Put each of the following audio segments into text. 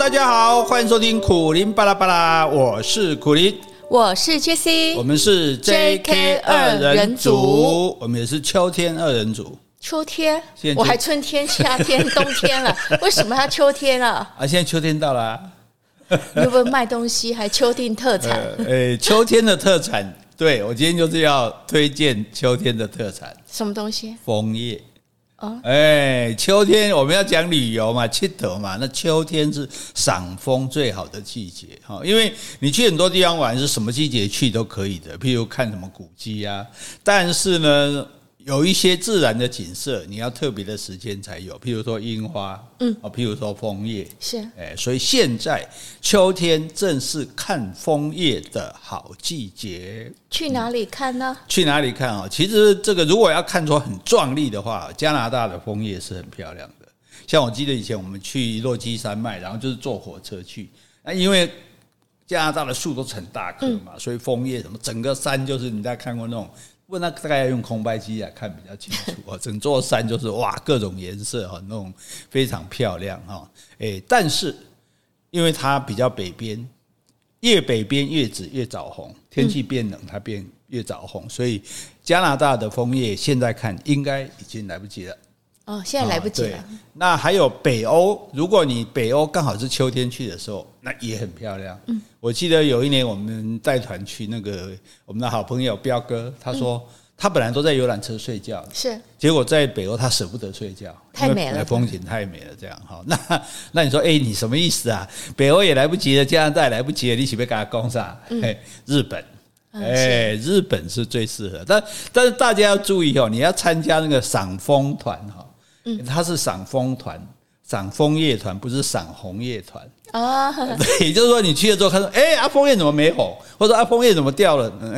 大家好，欢迎收听苦林巴拉巴拉，我是苦林，我是 Jessie，我们是 JK 二人组，我们也是秋天二人组。秋天，我还春天、夏天、冬天了，为什么要秋天了？啊，现在秋天到了、啊，你有没有卖东西？还秋天特产？呃，欸、秋天的特产，对，我今天就是要推荐秋天的特产，什么东西？枫叶。哦，哎，秋天我们要讲旅游嘛，去得嘛，那秋天是赏枫最好的季节哈，因为你去很多地方玩，是什么季节去都可以的，譬如看什么古迹啊，但是呢。有一些自然的景色，你要特别的时间才有，譬如说樱花，嗯，啊，譬如说枫叶，是，哎，所以现在秋天正是看枫叶的好季节。去哪里看呢？去哪里看啊？其实这个如果要看出很壮丽的话，加拿大的枫叶是很漂亮的。像我记得以前我们去落基山脉，然后就是坐火车去，那因为加拿大的树都是很大棵嘛，所以枫叶什么整个山就是你在看过那种。问那大概要用空白机来看比较清楚啊，整座山就是哇，各种颜色哈，那种非常漂亮哈。诶，但是因为它比较北边，越北边越紫越早红，天气变冷它变越早红，所以加拿大的枫叶现在看应该已经来不及了。哦，现在来不及了。那还有北欧，如果你北欧刚好是秋天去的时候，那也很漂亮。嗯，我记得有一年我们带团去那个我们的好朋友彪哥，他说他本来都在游览车睡觉，是，结果在北欧他舍不得睡觉，太美了，风景太美了。这样哈，那那你说，哎，你什么意思啊？北欧也来不及了，加拿大也来不及了，你岂不给他攻上？哎，日本，哎，日本是最适合，但但是大家要注意哦，你要参加那个赏枫团哈。嗯，它是赏枫团，赏枫叶团，不是赏红叶团啊。对，也就是说，你去了之后，看到，哎，阿枫叶怎么没红？或者阿枫叶怎么掉了？嗯，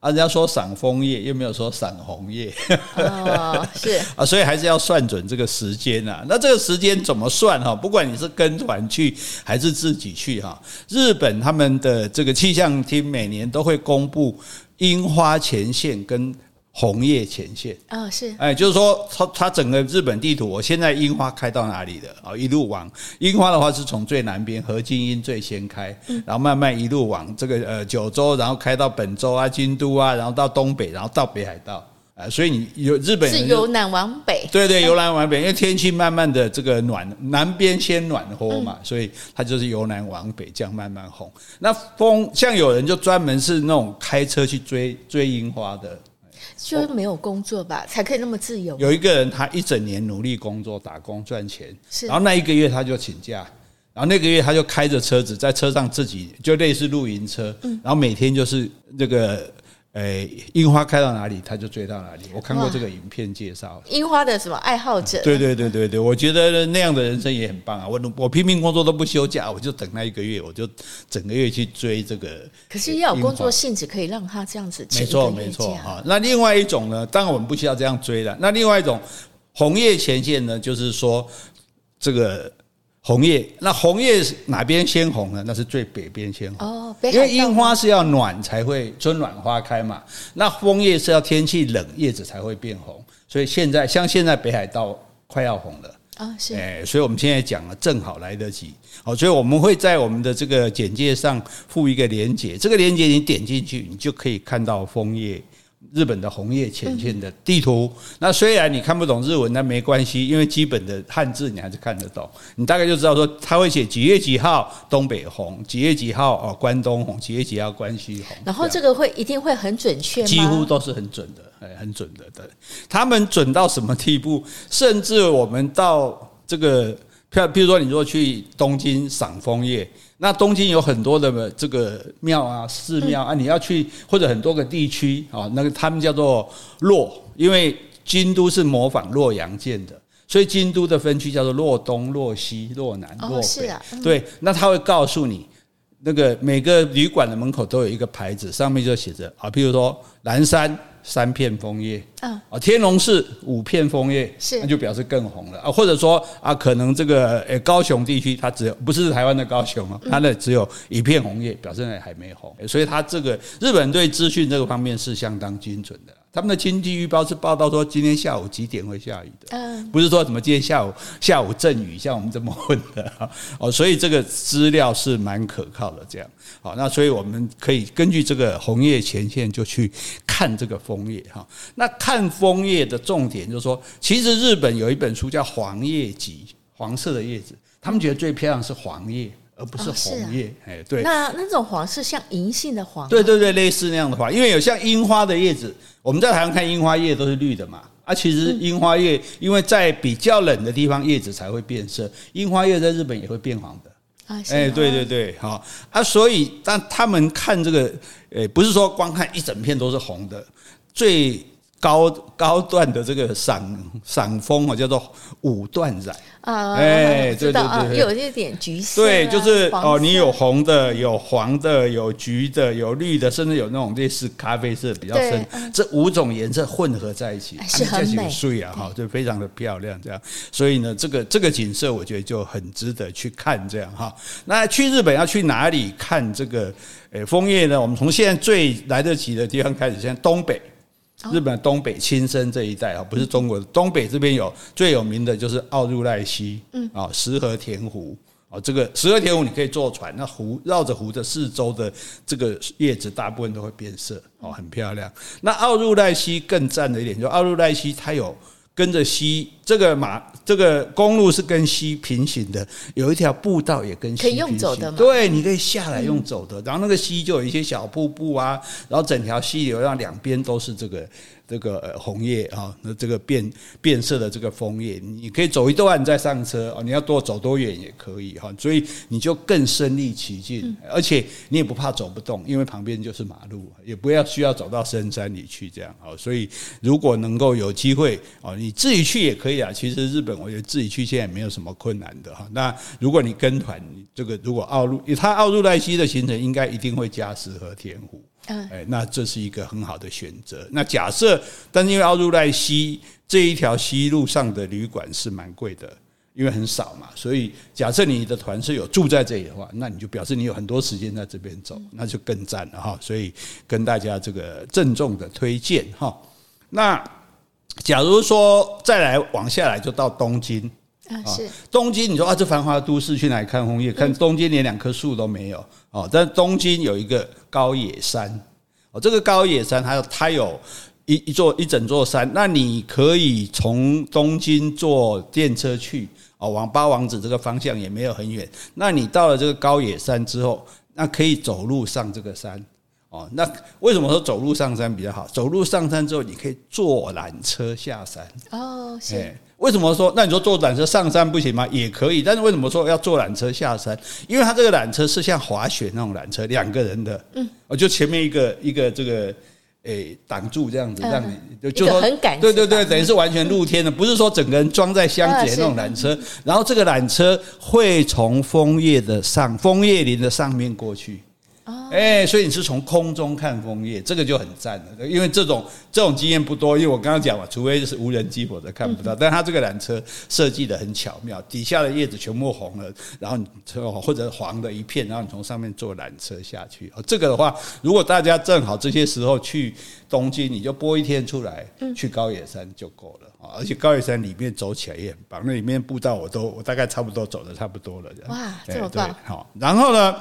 啊，人家说赏枫叶，又没有说赏红叶。哦，是 啊，所以还是要算准这个时间啊。那这个时间怎么算哈？不管你是跟团去还是自己去哈，日本他们的这个气象厅每年都会公布樱花前线跟。红叶前线啊，是哎，就是说，它它整个日本地图，我现在樱花开到哪里了啊？一路往樱花的话，是从最南边河津樱最先开，然后慢慢一路往这个呃九州，然后开到本州啊、京都啊，然后到东北，然后到北海道啊。所以你有日本是由南往北，对对，由南往北，因为天气慢慢的这个暖，南边先暖和嘛，所以它就是由南往北这样慢慢红。那风像有人就专门是那种开车去追追樱花的。就是没有工作吧，才可以那么自由。有一个人，他一整年努力工作、打工赚钱，是，然后那一个月他就请假，然后那个月他就开着车子在车上自己就类似露营车，然后每天就是这个。哎，樱花开到哪里，他就追到哪里。我看过这个影片介绍，樱花的什么爱好者？对对对对对，我觉得那样的人生也很棒啊！我我拼命工作都不休假，我就等那一个月，我就整个月去追这个。可是要有工作性质，可以让他这样子。没错没错哈。那另外一种呢？当然我们不需要这样追了。那另外一种红叶前线呢，就是说这个。红叶，那红叶哪边先红呢？那是最北边先红哦，因为樱花是要暖才会春暖花开嘛。那枫叶是要天气冷，叶子才会变红。所以现在像现在北海道快要红了啊，是哎，所以我们现在讲了，正好来得及。好，所以我们会在我们的这个简介上附一个连接，这个连接你点进去，你就可以看到枫叶。日本的红叶前线的地图，那虽然你看不懂日文，那没关系，因为基本的汉字你还是看得懂。你大概就知道说，他会写几月几号东北红，几月几号哦关东红，几月几号关西红。然后这个会一定会很准确吗？几乎都是很准的，哎，很准的。对，他们准到什么地步？甚至我们到这个，譬如说，你如果去东京赏枫叶。那东京有很多的这个庙啊、寺庙啊，你要去或者很多个地区啊，那个他们叫做洛，因为京都是模仿洛阳建的，所以京都的分区叫做洛东、洛西、洛南、洛北。对，那他会告诉你，那个每个旅馆的门口都有一个牌子，上面就写着啊，譬如说南山。三片枫叶，啊，天龙寺五片枫叶，是。那就表示更红了。啊，或者说啊，可能这个呃高雄地区它只有不是台湾的高雄啊，它那只有一片红叶，表示那还没红，所以它这个日本对资讯这个方面是相当精准的。他们的经济预报是报道说今天下午几点会下雨的，嗯，不是说什么今天下午下午阵雨，像我们这么混的 哦，所以这个资料是蛮可靠的。这样，好，那所以我们可以根据这个红叶前线就去看这个枫叶哈。那看枫叶的重点就是说，其实日本有一本书叫《黄叶集》，黄色的叶子，他们觉得最漂亮是黄叶。而不是红叶，哎、哦啊，对，那那种黄是像银杏的黄，对对对，类似那样的黄，因为有像樱花的叶子，我们在台湾看樱花叶都是绿的嘛，啊，其实樱花叶因为在比较冷的地方叶子才会变色，樱花叶在日本也会变黄的，啊，哎，对对对，好。啊，所以但他们看这个，诶，不是说光看一整片都是红的，最。高高段的这个赏赏枫啊，叫做五段染啊，哎，对对对，有一点橘色，对，就是哦，你有红的，有黄的，有橘的，有绿的，甚至有那种类似咖啡色比较深，这五种颜色混合在一起，是很美啊，哈，就非常的漂亮，这样。所以呢，这个这个景色，我觉得就很值得去看，这样哈。那去日本要去哪里看这个诶枫叶呢？我们从现在最来得及的地方开始，现在东北。日本东北青森这一带啊，不是中国的东北这边有最有名的就是奥入濑溪，嗯啊，石河田湖啊，这个石河田湖你可以坐船，那湖绕着湖的四周的这个叶子大部分都会变色哦，很漂亮。那奥入濑溪更赞的一点，就奥入濑溪它有。跟着溪，这个马，这个公路是跟溪平行的，有一条步道也跟溪平行。可以用走的吗？对，你可以下来用走的。然后那个溪就有一些小瀑布啊，然后整条溪流让两边都是这个。这个红叶啊，那这个变变色的这个枫叶，你可以走一段再上车哦。你要多走多远也可以哈，所以你就更身临其境，而且你也不怕走不动，因为旁边就是马路，也不要需要走到深山里去这样啊。所以如果能够有机会哦，你自己去也可以啊。其实日本我觉得自己去现在也没有什么困难的哈。那如果你跟团，这个如果奥入，它奥入濑溪的行程应该一定会加石和天湖。嗯，哎，那这是一个很好的选择。那假设，但是因为奥入濑溪这一条西路上的旅馆是蛮贵的，因为很少嘛，所以假设你的团是有住在这里的话，那你就表示你有很多时间在这边走，那就更赞了哈。所以跟大家这个郑重的推荐哈。那假如说再来往下来，就到东京。啊，是东京，你说啊，这繁华都市去哪里看枫叶？看东京连两棵树都没有哦。但东京有一个高野山哦，这个高野山它有它有一一座一整座山，那你可以从东京坐电车去哦，往八王子这个方向也没有很远。那你到了这个高野山之后，那可以走路上这个山哦。那为什么说走路上山比较好？走路上山之后，你可以坐缆车下山哦，是。为什么说？那你说坐缆车上山不行吗？也可以，但是为什么说要坐缆车下山？因为它这个缆车是像滑雪那种缆车，两个人的，嗯，哦就前面一个一个这个诶挡住这样子，让你就说很感，对对对，等于是完全露天的，不是说整个人装在箱子里那种缆车。然后这个缆车会从枫叶的上枫叶林的上面过去。哎，所以你是从空中看枫叶，这个就很赞了。因为这种这种经验不多，因为我刚刚讲嘛，除非是无人机，否则看不到。但它这个缆车设计的很巧妙，底下的叶子全部红了，然后你或者黄的一片，然后你从上面坐缆车下去。这个的话，如果大家正好这些时候去东京，你就拨一天出来去高野山就够了啊！而且高野山里面走起来也很棒，那里面步道我都我大概差不多走的差不多了。哇，这么棒！好，然后呢？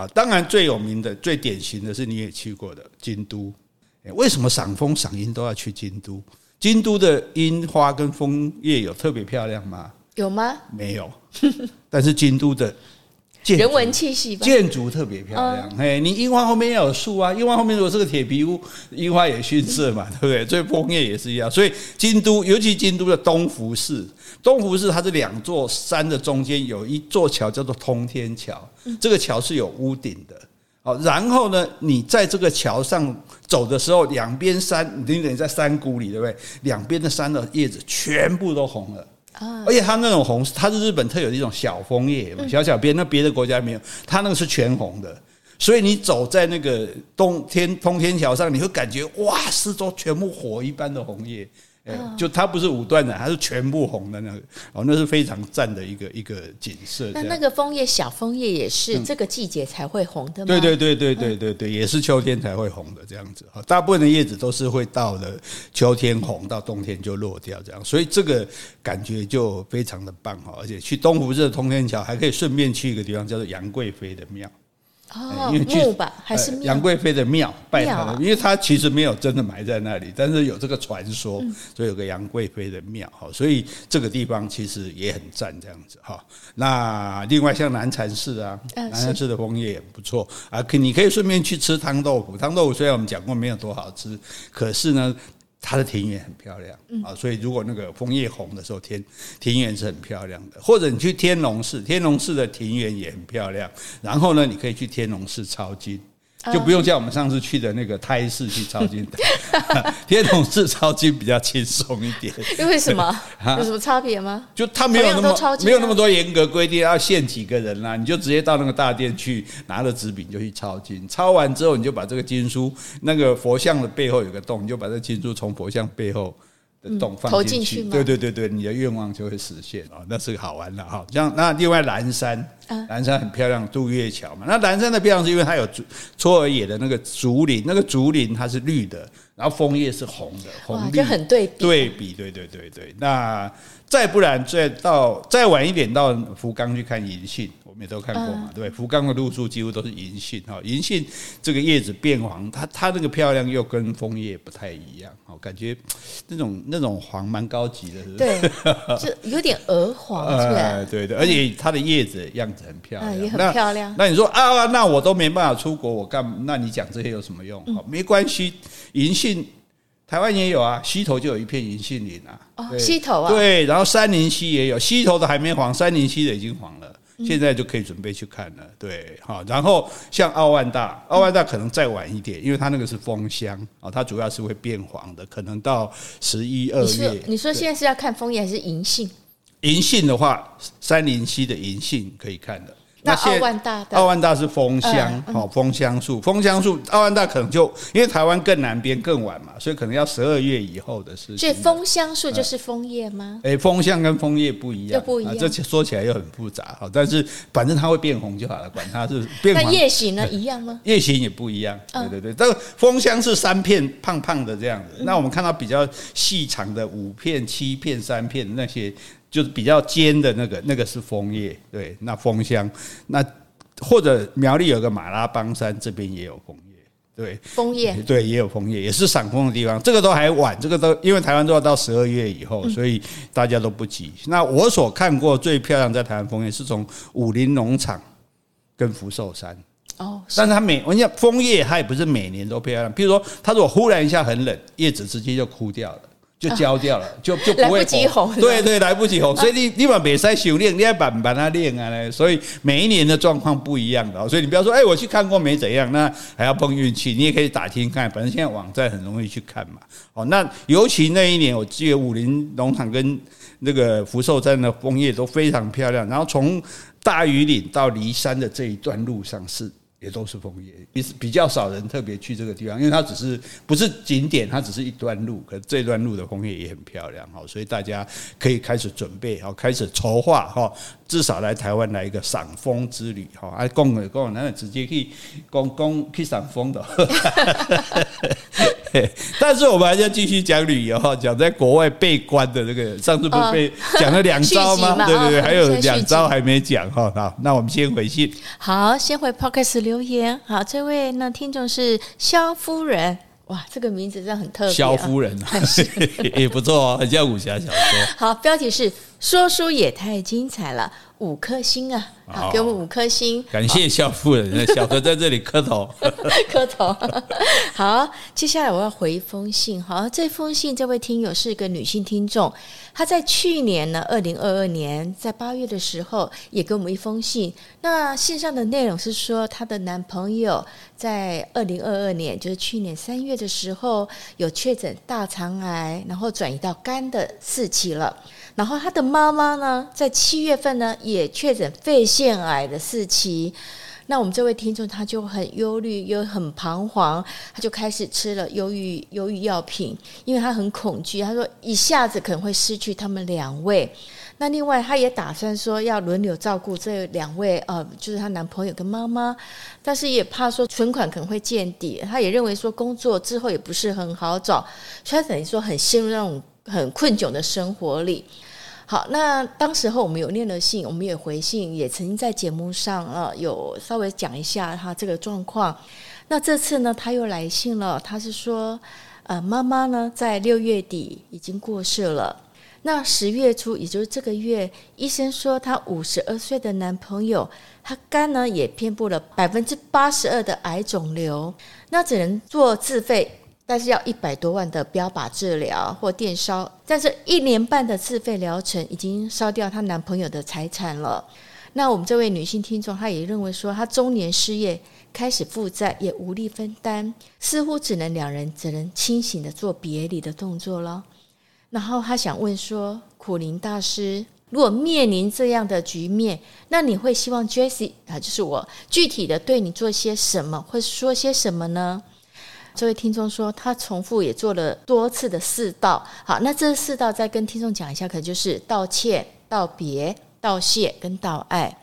啊，当然最有名的、最典型的是你也去过的京都。为什么赏枫赏樱都要去京都？京都的樱花跟枫叶有特别漂亮吗？有吗？没有。但是京都的人文气息，建筑特别漂亮。哎，你樱花后面要有树啊，樱花后面如果是个铁皮屋，樱花也逊色嘛，对不对？所以枫叶也是一样。所以京都，尤其京都的东福寺。东湖寺它是两座山的中间有一座桥，叫做通天桥。这个桥是有屋顶的。好，然后呢，你在这个桥上走的时候，两边山，你等于在山谷里，对不对？两边的山的叶子全部都红了。而且它那种红，它是日本特有的一种小枫叶，小小边，那别的国家没有。它那个是全红的，所以你走在那个东天通天桥上，你会感觉哇，四周全部火一般的红叶。就它不是五段的，它是全部红的那个哦，那是非常赞的一个一个景色。那那个枫叶小枫叶也是这个季节才会红的吗？对对对对对对对，也是秋天才会红的这样子。大部分的叶子都是会到了秋天红，到冬天就落掉这样，所以这个感觉就非常的棒哈。而且去东湖这通天桥还可以顺便去一个地方叫做杨贵妃的庙。哦，墓吧还是杨贵妃的庙拜她的，因为她其实没有真的埋在那里，但是有这个传说，所以有个杨贵妃的庙哈，所以这个地方其实也很赞这样子哈。那另外像南禅寺啊，南禅寺的枫叶也不错啊，可你可以顺便去吃汤豆腐，汤豆腐虽然我们讲过没有多好吃，可是呢。它的庭园很漂亮啊，所以如果那个枫叶红的时候，天庭园是很漂亮的。或者你去天龙寺，天龙寺的庭园也很漂亮。然后呢，你可以去天龙寺抄经。就不用像我们上次去的那个胎式去抄经，天童寺抄经比较轻松一点。因为什么？有什么差别吗？就他没有那么没有那么多严格规定要限几个人啦，你就直接到那个大殿去，拿了纸笔就去抄经。抄完之后，你就把这个经书，那个佛像的背后有个洞，你就把这个经书从佛像背后的洞放进去。对对对对，你的愿望就会实现啊，那是个好玩的哈。像那另外蓝山。南山很漂亮，渡月桥嘛。那南山的漂亮是因为它有竹搓耳野的那个竹林，那个竹林它是绿的，然后枫叶是红的，红绿就很对比。对比，对对对对。那再不然再到再晚一点到福冈去看银杏。我们也都看过嘛，对，福冈的路树几乎都是银杏哈，银杏这个叶子变黄，它它那个漂亮又跟枫叶不太一样，哦，感觉那种那种黄蛮高级的，是不是？对，就有点鹅黄，呃，对对，而且它的叶子样子很漂亮，也很漂亮。那你说啊，那我都没办法出国，我干？那你讲这些有什么用？没关系，银杏台湾也有啊，溪头就有一片银杏林啊，哦，溪头啊，对，然后三林溪也有，溪头的还没黄，三林溪的已经黄了。现在就可以准备去看了，对，好，然后像奥万大，奥万大可能再晚一点，因为它那个是枫香啊，它主要是会变黄的，可能到十一二月。你说，你说现在是要看枫叶还是银杏？银杏的话，三林溪的银杏可以看的。那奥万大，奥万大是枫香，好枫香树，枫香树，奥万大可能就因为台湾更南边更晚嘛，所以可能要十二月以后的事情。所以枫香树就是枫叶吗？哎，枫香跟枫叶不一样，不一样。这说起来又很复杂，好，但是反正它会变红就好了，管它是变黄。那叶形呢？一样吗？叶形也不一样，对对对。这个枫香是三片胖胖的这样子，那我们看到比较细长的五片、七片、三片那些。就是比较尖的那个，那个是枫叶，对，那枫香，那或者苗栗有个马拉邦山，这边也有枫叶，对，枫叶，对，也有枫叶，也是赏枫的地方。这个都还晚，这个都因为台湾都要到十二月以后，所以大家都不急。那我所看过最漂亮在台湾枫叶，是从武林农场跟福寿山哦，但是它每我跟你讲枫叶，它也不是每年都漂亮。譬如说，它如果忽然一下很冷，叶子直接就枯掉了。就焦掉了，就就不会红。对对，来不及红，所以你你把别塞修炼，你要把把它练啊。所以每一年的状况不一样的，所以你不要说，哎，我去看过没怎样，那还要碰运气。你也可以打听看，反正现在网站很容易去看嘛。哦，那尤其那一年，我记得武林农场跟那个福寿山的枫叶都非常漂亮。然后从大余岭到骊山的这一段路上是。也都是枫叶，比比较少人特别去这个地方，因为它只是不是景点，它只是一段路。可是这段路的枫叶也很漂亮，哈，所以大家可以开始准备，好，开始筹划，哈，至少来台湾来一个赏枫之旅，哈，啊，公的公，那直接去公公去赏枫的。但是我们还是要继续讲旅游哈，讲在国外被关的这个，上次不是被讲了两招吗？对对对，还有两招还没讲哈。好，那我们先回信。好，先回 Podcast 留言。好，这位那听众是肖夫人，哇，这个名字真的很特别。萧夫人 也不错哦，很像武侠小说。好，标题是说书也太精彩了。五颗星啊！好，给我们五颗星。感谢萧夫人，小哥在这里磕头，磕头。好，接下来我要回一封信。好，这封信这位听友是一个女性听众，她在去年呢，二零二二年在八月的时候也给我们一封信。那信上的内容是说，她的男朋友在二零二二年，就是去年三月的时候，有确诊大肠癌，然后转移到肝的四期了。然后她的妈妈呢，在七月份呢也确诊肺腺癌的四期。那我们这位听众他就很忧虑，又很彷徨，他就开始吃了忧郁忧郁药品，因为他很恐惧，他说一下子可能会失去他们两位。那另外，他也打算说要轮流照顾这两位，呃，就是她男朋友跟妈妈，但是也怕说存款可能会见底。他也认为说工作之后也不是很好找，所以他等于说很陷入那种很困窘的生活里。好，那当时候我们有念了信，我们也回信，也曾经在节目上呃有稍微讲一下他这个状况。那这次呢，他又来信了，他是说，呃，妈妈呢在六月底已经过世了。那十月初，也就是这个月，医生说她五十二岁的男朋友，他肝呢也遍布了百分之八十二的癌肿瘤，那只能做自费，但是要一百多万的标靶治疗或电烧，但是一年半的自费疗程已经烧掉她男朋友的财产了。那我们这位女性听众，她也认为说，她中年失业，开始负债，也无力分担，似乎只能两人只能清醒的做别离的动作了。然后她想问说：“苦苓大师，如果面临这样的局面，那你会希望 Jessie 啊，就是我具体的对你做些什么，或说些什么呢？”这位听众说，他重复也做了多次的四道。好，那这四道再跟听众讲一下，可能就是道歉、道别、道谢跟道爱。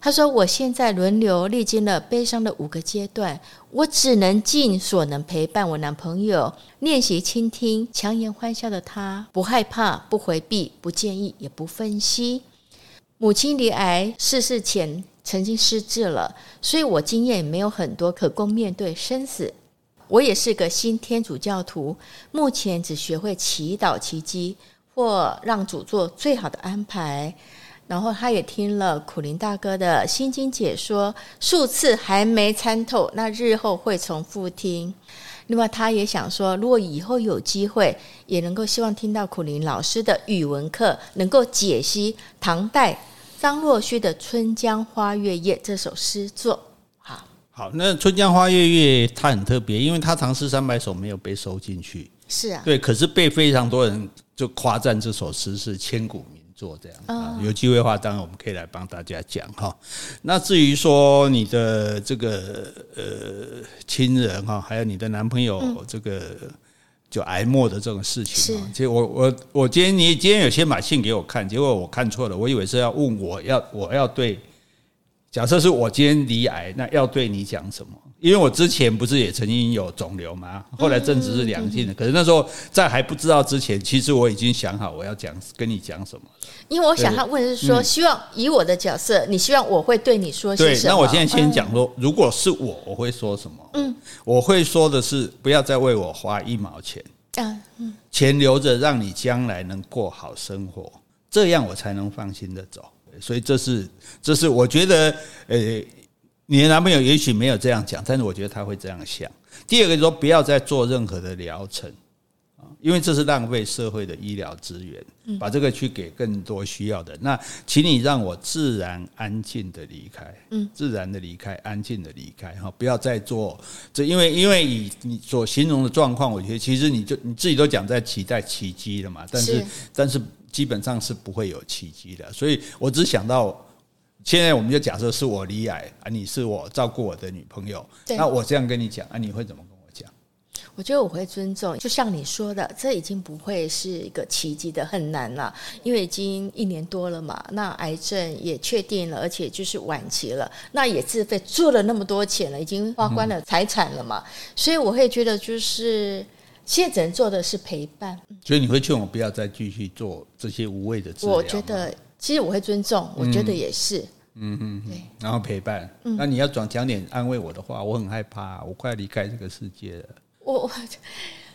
他说：“我现在轮流历经了悲伤的五个阶段，我只能尽所能陪伴我男朋友，练习倾听，强颜欢笑的他，不害怕，不回避，不建议，也不分析。母亲离癌逝世前曾经失智了，所以我经验也没有很多，可供面对生死。我也是个新天主教徒，目前只学会祈祷奇迹，或让主做最好的安排。”然后他也听了苦林大哥的心经解说数次，还没参透，那日后会重复听。另外，他也想说，如果以后有机会，也能够希望听到苦林老师的语文课，能够解析唐代张若虚的《春江花月夜》这首诗作。好，那《春江花月夜》它很特别，因为它《唐诗三百首》没有被收进去。是啊，对，可是被非常多人就夸赞这首诗是千古名。作这样啊，有机会的话，当然我们可以来帮大家讲哈。那至于说你的这个呃亲人哈，还有你的男朋友这个就癌末的这种事情，是，其实我我我今天你今天有先把信给我看，结果我看错了，我以为是要问我要我要对，假设是我今天罹癌，那要对你讲什么？因为我之前不是也曾经有肿瘤吗？后来证实是良性的，可是那时候在还不知道之前，其实我已经想好我要讲跟你讲什么。因为我想他问的是说，希望以我的角色，你希望我会对你说些什么？对，那我现在先讲说，如果是我，我会说什么？嗯，我会说的是，不要再为我花一毛钱。嗯嗯，钱留着，让你将来能过好生活，这样我才能放心的走。所以这是，这是我觉得，呃。你的男朋友也许没有这样讲，但是我觉得他会这样想。第二个说，不要再做任何的疗程啊，因为这是浪费社会的医疗资源，把这个去给更多需要的。那请你让我自然安静的离开，嗯，自然的离开，安静的离开哈，不要再做这，因为因为以你所形容的状况，我觉得其实你就你自己都讲在期待奇迹了嘛，但是但是基本上是不会有奇迹的，所以我只想到。现在我们就假设是我罹癌啊，你是我照顾我的女朋友，那我这样跟你讲啊，你会怎么跟我讲？我觉得我会尊重，就像你说的，这已经不会是一个奇迹的，很难了，因为已经一年多了嘛，那癌症也确定了，而且就是晚期了，那也自费做了那么多钱了，已经花光了财产了嘛，嗯、所以我会觉得就是现在只能做的是陪伴。所以你会劝我不要再继续做这些无谓的治疗？我觉得其实我会尊重，我觉得也是。嗯嗯然后陪伴。嗯，那你要讲讲点安慰我的话，我很害怕，我快要离开这个世界了。我我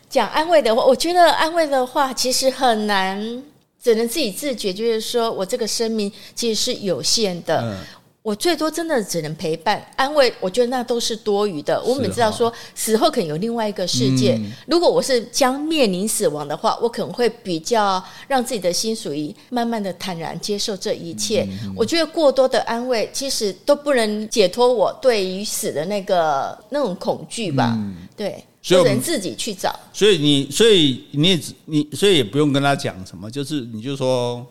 讲安慰的话，我觉得安慰的话其实很难，只能自己自觉，就是说我这个生命其实是有限的。嗯。我最多真的只能陪伴、安慰，我觉得那都是多余的。我们知道说死后可能有另外一个世界。如果我是将面临死亡的话，我可能会比较让自己的心属于慢慢的坦然接受这一切。我觉得过多的安慰其实都不能解脱我对于死的那个那种恐惧吧。对，所以人自己去找。所以你，所以你也你，所以也不用跟他讲什么，就是你就说，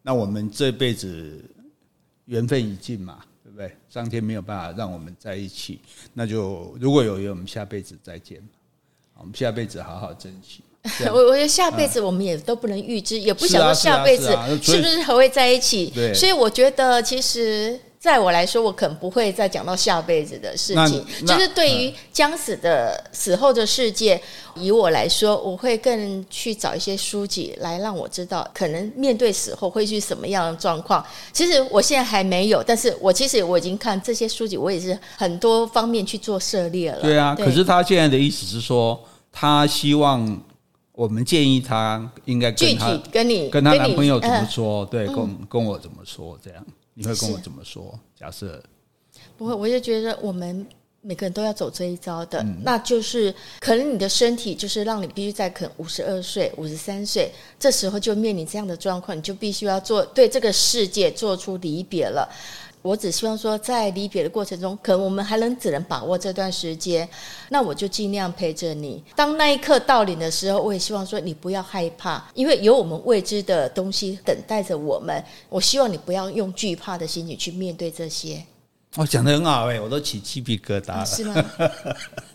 那我们这辈子。缘分已尽嘛，对不对？上天没有办法让我们在一起，那就如果有缘，我们下辈子再见。我们下辈子好好珍惜。我我觉得下辈子我们也都不能预知，也不晓得下辈子是不是还会在一起。对，所以我觉得其实。在我来说，我可能不会再讲到下辈子的事情。就是对于将死的死后的世界，以我来说，我会更去找一些书籍来让我知道，可能面对死后会是什么样的状况。其实我现在还没有，但是我其实我已经看这些书籍，我也是很多方面去做涉猎了。对啊，对，可是他现在的意思是说，他希望我们建议他应该具体跟你跟他男朋友怎么说，对，跟跟我怎么说这样。你会跟我怎么说？假设不会，我就觉得我们每个人都要走这一招的，嗯、那就是可能你的身体就是让你必须在可能五十二岁、五十三岁这时候就面临这样的状况，你就必须要做对这个世界做出离别了。我只希望说，在离别的过程中，可能我们还能只能把握这段时间，那我就尽量陪着你。当那一刻到临的时候，我也希望说你不要害怕，因为有我们未知的东西等待着我们。我希望你不要用惧怕的心情去面对这些。我讲的很好哎，我都起鸡皮疙瘩了。是吗？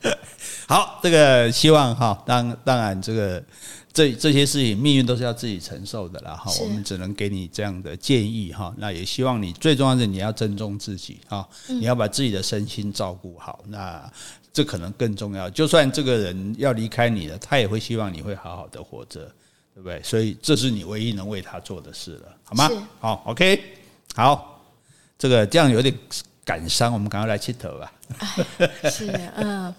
好，这个希望哈，当当然这个。这这些事情，命运都是要自己承受的啦。哈，我们只能给你这样的建议哈。那也希望你最重要的是你要尊重自己哈，你要把自己的身心照顾好。那这可能更重要。就算这个人要离开你了，他也会希望你会好好的活着，对不对？所以这是你唯一能为他做的事了，好吗？好，OK，好，这个这样有点感伤，我们赶快来切头吧。是，嗯。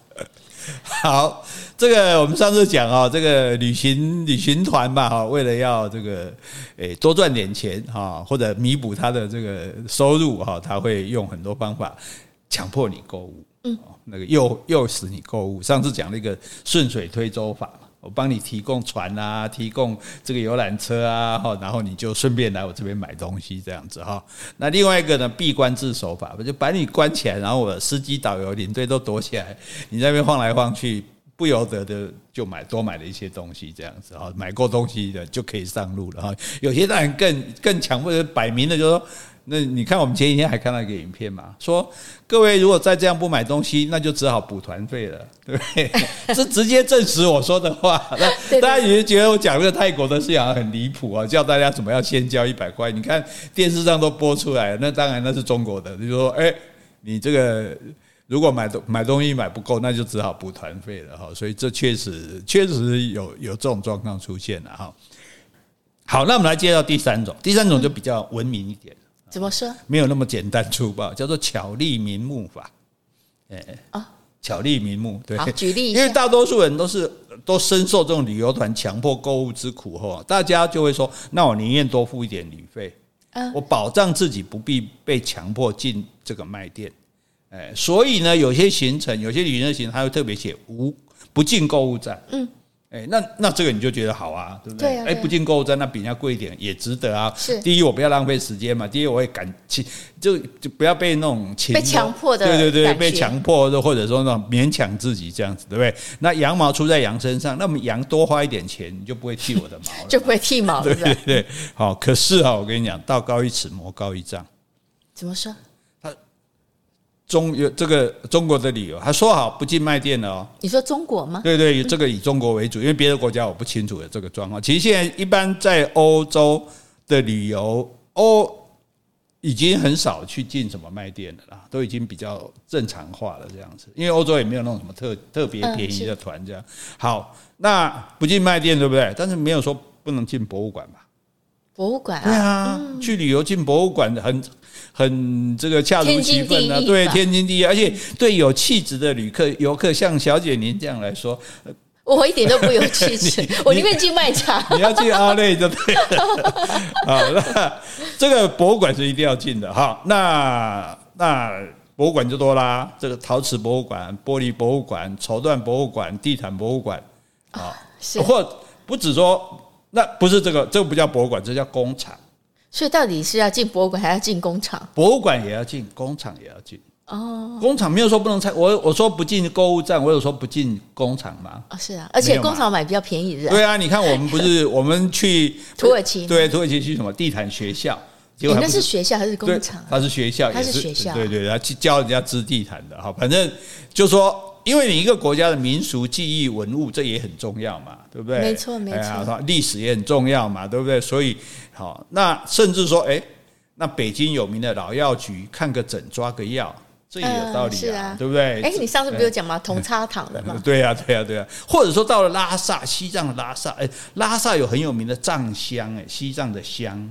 好，这个我们上次讲啊，这个旅行旅行团吧，哈，为了要这个诶多赚点钱哈，或者弥补他的这个收入哈，他会用很多方法强迫你购物，嗯，那个诱诱使你购物。上次讲了一个顺水推舟法。我帮你提供船啊，提供这个游览车啊，哈，然后你就顺便来我这边买东西这样子哈。那另外一个呢，闭关自守法，我就把你关起来，然后我司机、导游、领队都躲起来，你那边晃来晃去，不由得的就买多买了一些东西这样子哈。买过东西的就可以上路了哈。有些当然更更强，或者摆明的就说。那你看，我们前几天还看到一个影片嘛，说各位如果再这样不买东西，那就只好补团费了，对不对？是直接证实我说的话。那大家也觉得我讲这个泰国的事情很离谱啊，叫大家怎么要先交一百块？你看电视上都播出来了，那当然那是中国的。就说，哎，你这个如果买东买东西买不够，那就只好补团费了哈。所以这确实确实有有这种状况出现了哈。好，那我们来介绍第三种，第三种就比较文明一点。怎么说？没有那么简单粗暴，叫做巧立名目法。哎，啊，巧立名目，对，举例。因为大多数人都是都深受这种旅游团强迫购物之苦后，大家就会说：那我宁愿多付一点旅费，我保障自己不必被强迫进这个卖店。哎，所以呢，有些行程，有些旅行的行程，他会特别写无不进购物站。嗯。哎，那那这个你就觉得好啊，对不对？哎、啊，不进购物站，那比人家贵一点也值得啊。是，第一我不要浪费时间嘛，第二我也感情就就不要被那种情被强迫的，对对对，被强迫的或者说那种勉强自己这样子，对不对？那羊毛出在羊身上，那么羊多花一点钱，你就不会剃我的毛了，就不会剃毛，对对对。好，可是啊，我跟你讲，道高一尺，魔高一丈。怎么说？中有这个中国的旅游，他说好不进卖店了哦。你说中国吗？对对，这个以中国为主，因为别的国家我不清楚的这个状况。其实现在一般在欧洲的旅游，欧已经很少去进什么卖店的啦，都已经比较正常化了这样子。因为欧洲也没有那种什么特特别便宜的团这样。好，那不进卖店对不对？但是没有说不能进博物馆吧？博物馆啊，对啊，去旅游进博物馆很。很这个恰如其分啊，对，天经地义，而且对有气质的旅客、游客，像小姐您这样来说，我一点都不有气质，我宁愿进卖茶。你要进阿内就对了。好，那这个博物馆是一定要进的哈。那那博物馆就多啦，这个陶瓷博物馆、玻璃博物馆、绸缎博物馆、地毯博物馆啊，或不止说，那不是这个，这个不叫博物馆，这叫工厂。所以到底是要进博物馆还是要进工厂？博物馆也要进，工厂也要进。哦，工厂没有说不能拆，我我说不进购物站，我有说不进工厂吗？哦，是啊，而且工厂买比较便宜的。对啊，你看我们不是 我们去土耳其，对，土耳其去什么地毯学校，结果那是学校还是工厂？它是学校，它是学校，对对，他去教人家织地毯的哈。反正就说，因为你一个国家的民俗记忆文物，这也很重要嘛，对不对？没错没错，历史也很重要嘛，对不对？所以好，那甚至说，哎，那北京有名的老药局，看个诊抓个药。这也有道理啊，对不对？哎，你上次不是有讲吗？同插堂的嘛。对呀，对呀，对呀。或者说到了拉萨，西藏的拉萨，哎，拉萨有很有名的藏香，哎，西藏的香，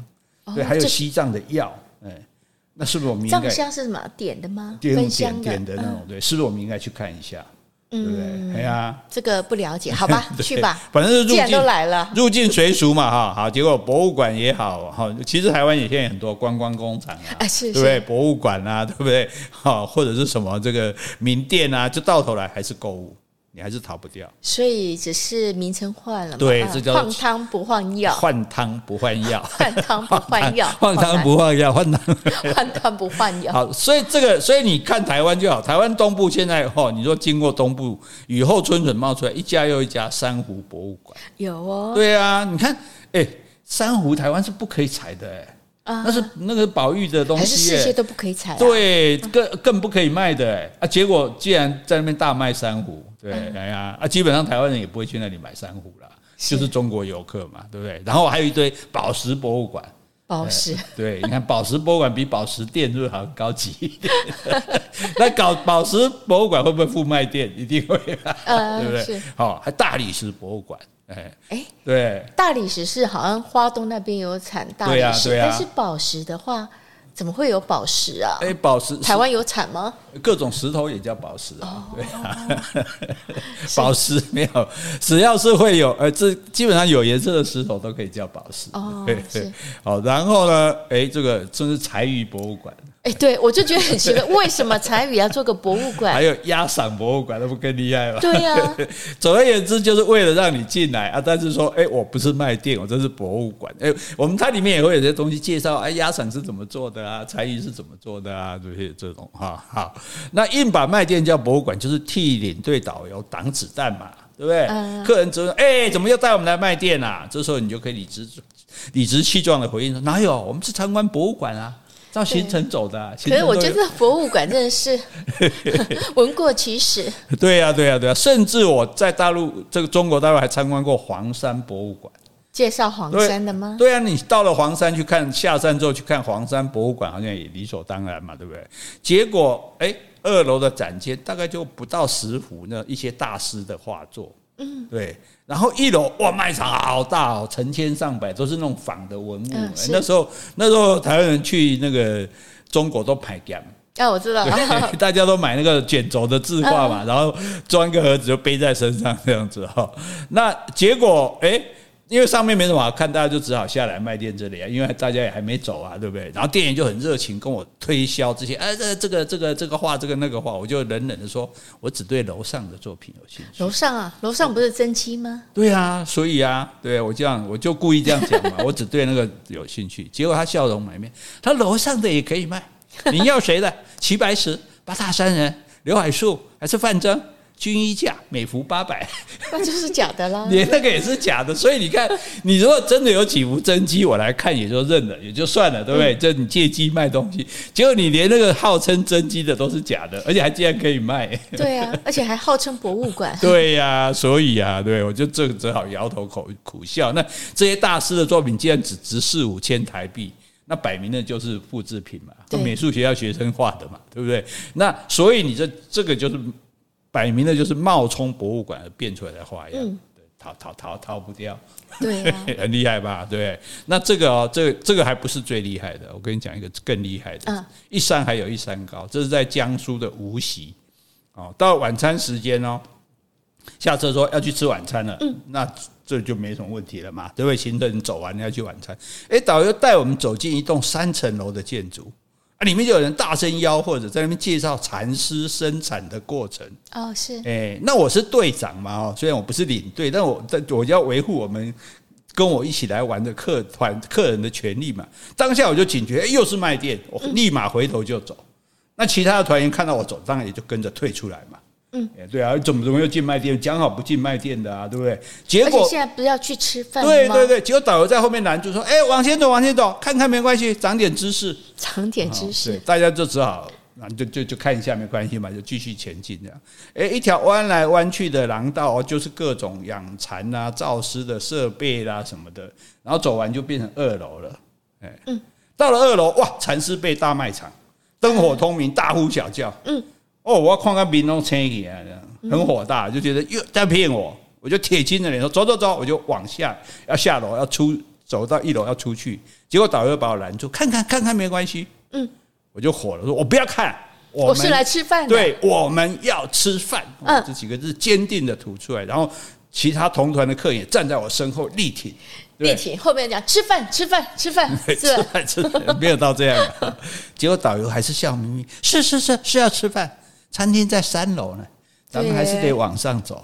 对，还有西藏的药，哎，那是不是我们应该？藏香是什么？点的吗？点点点的那种，对，是不是我们应该去看一下？对不对？哎呀，这个不了解，好吧，去吧。反正是入境，都来了，入境随俗嘛，哈，好。结果博物馆也好，哈，其实台湾也现在很多观光工厂啊，对不对？博物馆啊，对不对？好，或者是什么这个名店啊，就到头来还是购物。你还是逃不掉，所以只是名称换了嘛。对，这叫换汤不换药，换汤不换药，换汤不换药，换汤不换药，换汤 换汤不换药。好，所以这个，所以你看台湾就好，台湾东部现在哦，你说经过东部雨后春笋冒出来一家又一家珊瑚博物馆，有哦。对啊，你看，哎，珊瑚台湾是不可以采的，哎。啊，那是那个宝玉的东西，还是世界都不可以采？对，更更不可以卖的！结果既然在那边大卖珊瑚，对，哎呀啊，基本上台湾人也不会去那里买珊瑚了，就是中国游客嘛，对不对？然后还有一堆宝石博物馆，宝石，对，你看宝石博物馆比宝石店是不是好像高级一点？那搞宝石博物馆会不会副卖店？一定会吧，对不对？好，还大理石博物馆。哎哎，对，大理石是好像花东那边有产大理石，但是宝石的话，怎么会有宝石啊？哎，宝石台湾有产吗？各种石头也叫宝石啊，对啊，宝石没有，只要是会有，呃，这基本上有颜色的石头都可以叫宝石。哦，对对，好，然后呢，哎，这个这是柴鱼博物馆。哎，对，我就觉得很奇怪，为什么柴鱼要做个博物馆？还有鸭赏博物馆，那不更厉害吗？对呀、啊。总而言之，就是为了让你进来啊。但是说，哎，我不是卖店，我这是博物馆。哎，我们它里面也会有些东西介绍，哎，鸭赏是怎么做的啊？柴鱼是怎么做的啊？这些这种哈好。那硬把卖店叫博物馆，就是替领队导游挡子弹嘛，对不对？嗯、客人就说，哎，怎么又带我们来卖店啊？这时候你就可以理直理直气壮的回应说，哪有？我们是参观博物馆啊。照行程走的、啊，可是我觉得博物馆真的是 闻过其实。对呀、啊，对呀、啊，对呀、啊，甚至我在大陆这个中国大陆还参观过黄山博物馆，介绍黄山的吗？对？对啊，你到了黄山去看，下山之后去看黄山博物馆，好像也理所当然嘛，对不对？结果，哎，二楼的展间大概就不到十幅那一些大师的画作。嗯，对，然后一楼哇，卖场好大哦，成千上百都是那种仿的文物。嗯、那时候那时候台湾人去那个中国都排干。啊，我知道，大家都买那个卷轴的字画嘛，嗯、然后装一个盒子就背在身上这样子哈。那结果哎。诶因为上面没什么好看，大家就只好下来卖店这里啊。因为大家也还没走啊，对不对？然后店员就很热情跟我推销这些，哎，这这个这个这个画，这个那个画，我就冷冷的说，我只对楼上的作品有兴趣。楼上啊，楼上不是真迹吗？对啊，所以啊，对我这样，我就故意这样讲嘛，我只对那个有兴趣。结果他笑容满面，他楼上的也可以卖，你要谁的？齐白石、八大山人、刘海粟还是范增？均衣价每幅八百，那就是假的啦。连那个也是假的，所以你看，你如果真的有几幅真机，我来看也就认了，也就算了，对不对？这、嗯、你借机卖东西，结果你连那个号称真机的都是假的，而且还竟然可以卖。对啊，而且还号称博物馆。对呀、啊，所以啊，对我就这个只好摇头苦苦笑。那这些大师的作品竟然只值四五千台币，那摆明了就是复制品嘛，对美术学校学生画的嘛，对不对？那所以你这这个就是。摆明了就是冒充博物馆而变出来的花样，对，逃逃逃逃不掉，对，很厉害吧？对，那这个哦，这个这个还不是最厉害的，我跟你讲一个更厉害的，一山还有一山高，这是在江苏的无锡，哦，到晚餐时间哦，下车说要去吃晚餐了，那这就没什么问题了嘛，对不对？行程走完要去晚餐，哎，导游带我们走进一栋三层楼的建筑。里面就有人大声吆喝着，在那边介绍蚕丝生产的过程。哦，是。哎，那我是队长嘛，哦，虽然我不是领队，但我但我就要维护我们跟我一起来玩的客团客人的权利嘛。当下我就警觉，哎，又是卖店，我立马回头就走。那其他的团员看到我走，当然也就跟着退出来嘛。嗯，对啊，怎么怎么又进卖店？讲好不进卖店的啊，对不对？结果现在不要去吃饭吗？对对对，结果导游在后面拦住说：“哎，往前走，往前走，看看没关系，长点知识，长点知识。哦”大家就只好就就就看一下没关系嘛，就继续前进这样。哎，一条弯来弯去的廊道，就是各种养蚕啊、造丝的设备啦、啊、什么的，然后走完就变成二楼了。哎，嗯，到了二楼，哇，蚕丝被大卖场，灯火通明，大呼小叫，嗯。哦，我要看看民众生意啊，很火大，就觉得又在骗我，我就铁青着脸说走走走，我就往下要下楼要出，走到一楼要出去，结果导游把我拦住，看看看看没关系，嗯，我就火了，说我不要看，我，我是来吃饭的，对，我们要吃饭，嗯，这几个字坚定的吐出来，然后其他同团的客人也站在我身后力挺，力挺，后面讲吃饭吃饭吃饭，吃饭 吃饭，没有到这样，结果导游还是笑眯眯，是是是是要吃饭。餐厅在三楼呢，咱们还是得往上走。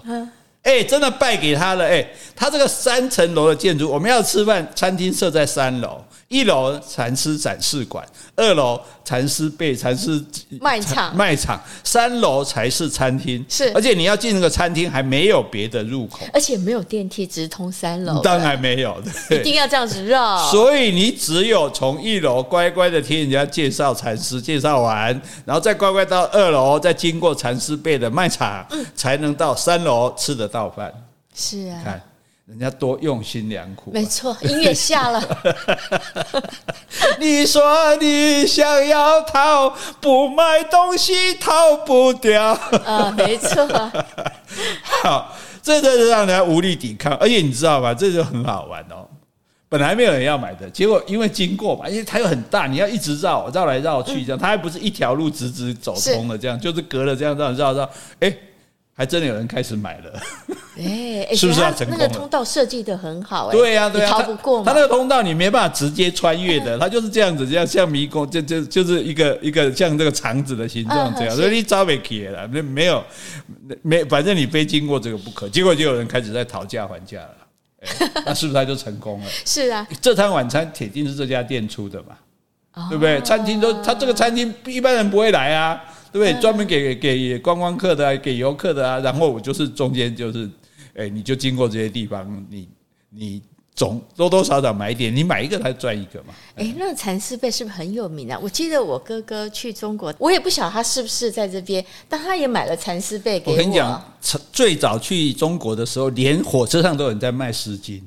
哎，真的败给他了。哎，他这个三层楼的建筑，我们要吃饭，餐厅设在三楼。一楼蚕丝展示馆，二楼蚕丝被蚕丝卖场，卖场，三楼才是餐厅。是，而且你要进那个餐厅还没有别的入口，而且没有电梯直通三楼，当然没有，一定要这样子绕。所以你只有从一楼乖乖的听人家介绍蚕丝，介绍完，然后再乖乖到二楼，再经过蚕丝被的卖场，嗯，才能到三楼吃得到饭。是啊，看。人家多用心良苦，没错，音乐下了。你说你想要逃，不买东西逃不掉。啊，没错。好，这就让人家无力抵抗，而且你知道吧，这就很好玩哦。本来没有人要买的，结果因为经过嘛，因为它又很大，你要一直绕绕来绕去，这样它还不是一条路直直走通的，这样就是隔了这样绕绕绕，哎。还真的有人开始买了，哎，是不是要成功？那个通道设计的很好，哎，对呀，对呀，逃不过。他那个通道你没办法直接穿越的，它就是这样子，这样像迷宫，就就就是一个一个像这个肠子的形状这样，所以你招不起来了，没没有没，反正你非经过这个不可。结果就有人开始在讨价还价了，那是不是他就成功了？是啊，这餐晚餐铁定是这家店出的嘛，对不对？餐厅都他这个餐厅一般人不会来啊。对不对？专门给给观光客的啊，给游客的啊。然后我就是中间就是，哎，你就经过这些地方，你你总多多少少买一点，你买一个他赚一个嘛。哎，那个蚕丝被是不是很有名啊？我记得我哥哥去中国，我也不晓得他是不是在这边，但他也买了蚕丝被给我。我跟你讲，最早去中国的时候，连火车上都有人在卖丝巾。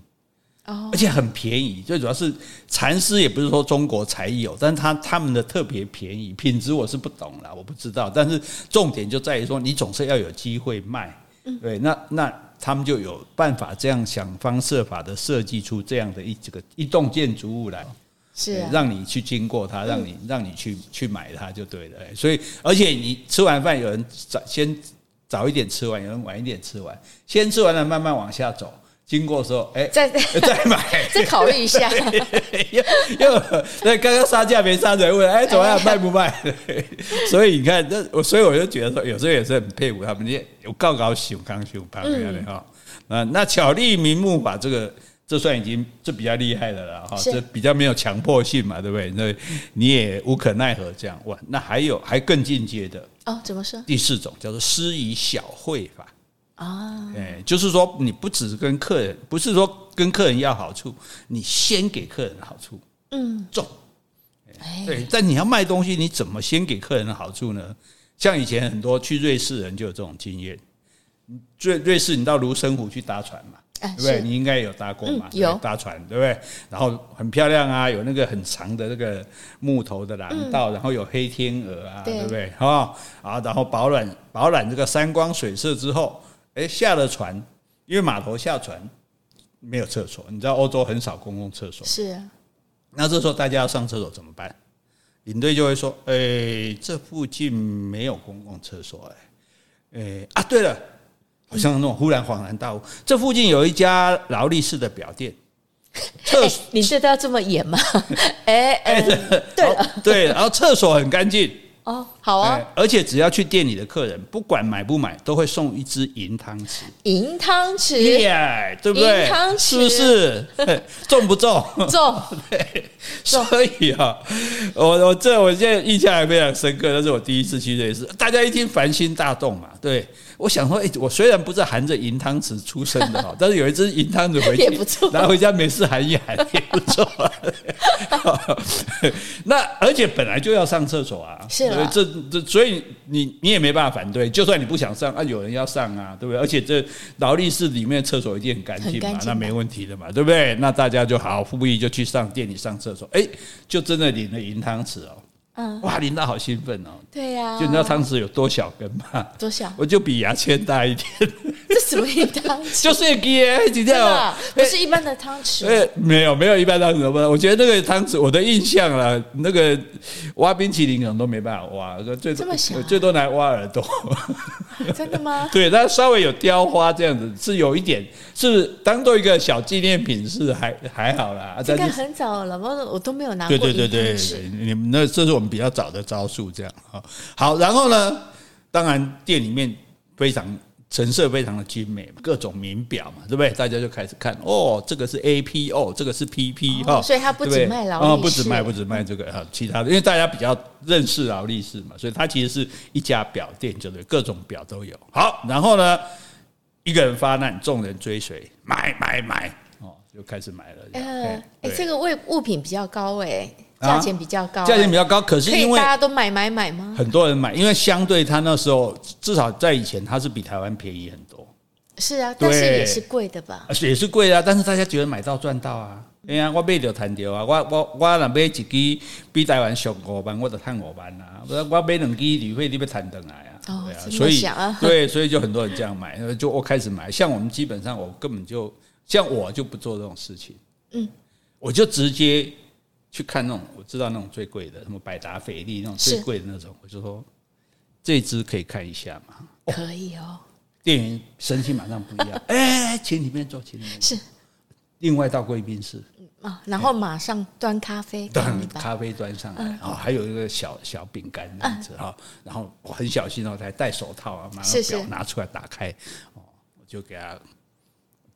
而且很便宜，最主要是蚕丝也不是说中国才有，但是他他们的特别便宜，品质我是不懂啦，我不知道。但是重点就在于说，你总是要有机会卖，对，那那他们就有办法这样想方设法的设计出这样的一这个一栋建筑物来，是啊，让你去经过它，让你让你去去买它就对了。所以，而且你吃完饭，有人早先早一点吃完，有人晚一点吃完，先吃完了慢慢往下走。经过的时候，哎，再再 买，再考虑一下。又又那刚刚杀价没杀出来，问哎怎么样卖不卖？所以你看，那我所以我就觉得说，有时候也是很佩服他们，也有高高兴刚兴胖这样的哈。啊，那巧立名目把这个，这算已经这比较厉害的了哈，这比较没有强迫性嘛，对不对？那你也无可奈何这样。哇，那还有还更进阶的哦？怎么说？第四种叫做施以小惠法。啊，哎，就是说，你不只是跟客人，不是说跟客人要好处，你先给客人的好处，嗯，重，对，但你要卖东西，你怎么先给客人的好处呢？像以前很多去瑞士人就有这种经验，瑞瑞士，你到卢森湖去搭船嘛，对不对？你应该有搭过嘛，有搭船，对不对？然后很漂亮啊，有那个很长的那个木头的廊道，然后有黑天鹅啊，对不对？啊，啊，然后饱览饱览这个山光水色之后。哎，下了船，因为码头下船没有厕所，你知道欧洲很少公共厕所。是啊，那这时候大家要上厕所怎么办？领队就会说：“哎，这附近没有公共厕所。”哎，哎啊，对了，好像那种忽然恍然大悟，这附近有一家劳力士的表店，厕所，你这都要这么演吗？哎哎，对了，对，然后厕所很干净。哦，好啊！而且只要去店里的客人，不管买不买，都会送一只银汤匙。银汤匙，耶，对不对？银汤匙是不是 重不重？重，对。所以啊，我我这我现在印象还非常深刻，那是我第一次去瑞士，大家一听，凡心大动嘛。对，我想说，哎，我虽然不是含着银汤匙出生的哈，但是有一只银汤匙回去，拿回家没事含一含也不错。那而且本来就要上厕所啊，是啊，这这所以你你也没办法反对，就算你不想上啊，有人要上啊，对不对？而且这劳力士里面厕所一定很干净嘛，那没问题的嘛，对不对？那大家就好好富裕，就去上店里上厕所，哎，就真的领了银汤匙哦。嗯，哇，领导好兴奋哦！对呀、啊，就你知道汤匙有多小根吗？多小？我就比牙签大一点。这什么汤匙？就是一个，几条？不是一般的汤匙。哎，没有没有一般汤匙，不，我觉得那个汤匙，我的印象了，那个挖冰淇淋可能都没办法挖，最多最多拿来挖耳朵。真的吗？对，它稍微有雕花这样子，是有一点，是当做一个小纪念品，是还还好啦。这个很早了，我我都没有拿过。对对对对，你们那这是我们。比较早的招数，这样啊，好，然后呢，当然店里面非常成色，非常的精美，各种名表嘛，对不对？大家就开始看，哦，这个是 AP，哦，这个是 PP 哈、哦，所以它不止卖劳力士，哦，不止卖，不止卖这个哈，其他的，因为大家比较认识劳力士嘛，所以它其实是一家表店，就对，各种表都有。好，然后呢，一个人发难，众人追随，买买买，哦，就开始买了。呃，哎，这个物物品比较高哎。价钱比较高，价钱比较高，可是因为大家都买买买吗？很多人买，因为相对他那时候，至少在以前，它是比台湾便宜很多。是啊，但是也是贵的吧？也是贵啊，但是大家觉得买到赚到啊。哎呀，我买就赚到啊，我我我若买一支比台湾俗五万，我就赚五万啊。我我买两支旅费，你要赚回来啊。哦，对啊，所以 对，所以就很多人这样买，就我开始买。像我们基本上，我根本就像我就不做这种事情。嗯，我就直接。去看那种我知道那种最贵的，什么百达翡丽那种最贵的那种，我就说这只可以看一下嘛？可以哦。店员神情马上不一样，哎，请里面坐，请里面坐。是。另外到贵宾室啊，然后马上端咖啡，端咖啡端上来，然后还有一个小小饼干这样子哈，然后我很小心哦，还戴手套啊，马上表拿出来打开，哦，我就给他